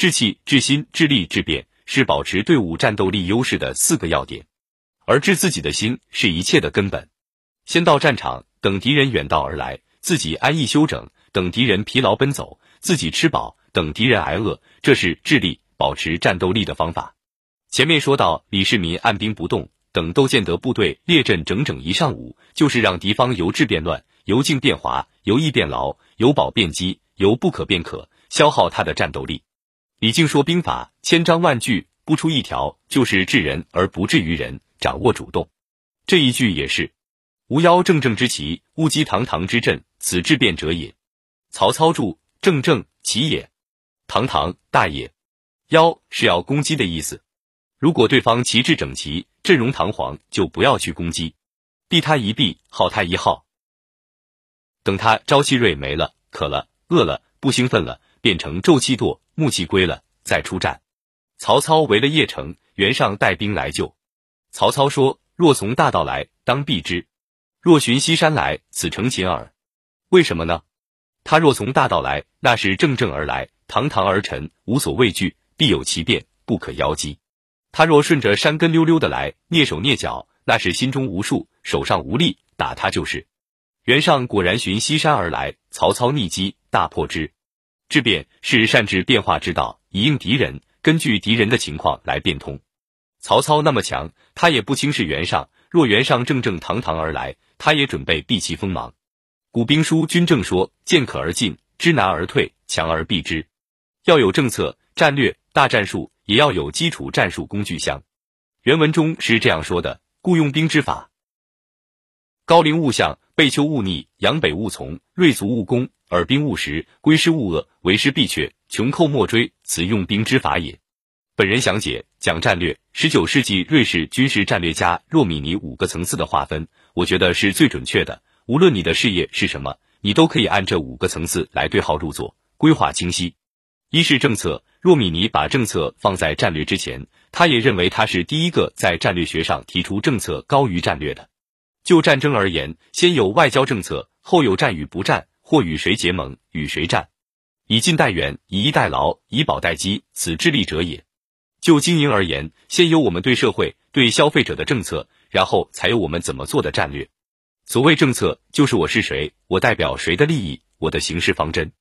志气、志心、志力、志变是保持队伍战斗力优势的四个要点，而治自己的心是一切的根本。先到战场，等敌人远道而来，自己安逸休整；等敌人疲劳奔走，自己吃饱；等敌人挨饿，这是智力保持战斗力的方法。前面说到，李世民按兵不动，等窦建德部队列阵整整一上午，就是让敌方由治变乱，由静变滑，由易变劳，由保变机，由不可变可，消耗他的战斗力。李靖说兵法千章万句不出一条，就是治人而不治于人，掌握主动。这一句也是。无妖正正之奇，勿击堂堂之阵，此治变者也。曹操注：正正奇也，堂堂大也。妖是要攻击的意思。如果对方旗帜整齐，阵容堂皇，就不要去攻击，避他一避，耗他一耗。等他朝气锐没了，渴了，饿了，不兴奋了，变成骤气堕，暮气归了，再出战。曹操围了邺城，袁尚带兵来救。曹操说：若从大道来，当避之。若寻西山来，此诚擒耳。为什么呢？他若从大道来，那是正正而来，堂堂而陈，无所畏惧，必有其变，不可邀击。他若顺着山根溜溜的来，蹑手蹑脚，那是心中无数，手上无力，打他就是。袁尚果然寻西山而来，曹操逆击，大破之。质变是善治变化之道，以应敌人，根据敌人的情况来变通。曹操那么强，他也不轻视袁尚。若袁尚正正堂堂而来，他也准备避其锋芒。古兵书军政说：见可而进，知难而退，强而避之。要有政策、战略、大战术，也要有基础战术工具箱。原文中是这样说的：雇用兵之法，高陵勿向，背丘勿逆，阳北勿从，锐卒勿攻，耳兵勿食，归师勿遏，为师必却，穷寇莫追，此用兵之法也。本人详解讲战略。十九世纪瑞士军事战略家若米尼五个层次的划分，我觉得是最准确的。无论你的事业是什么，你都可以按这五个层次来对号入座，规划清晰。一是政策，若米尼把政策放在战略之前，他也认为他是第一个在战略学上提出政策高于战略的。就战争而言，先有外交政策，后有战与不战，或与谁结盟，与谁战，以近代远，以逸待劳，以保待机，此智力者也。就经营而言，先有我们对社会、对消费者的政策，然后才有我们怎么做的战略。所谓政策，就是我是谁，我代表谁的利益，我的行事方针。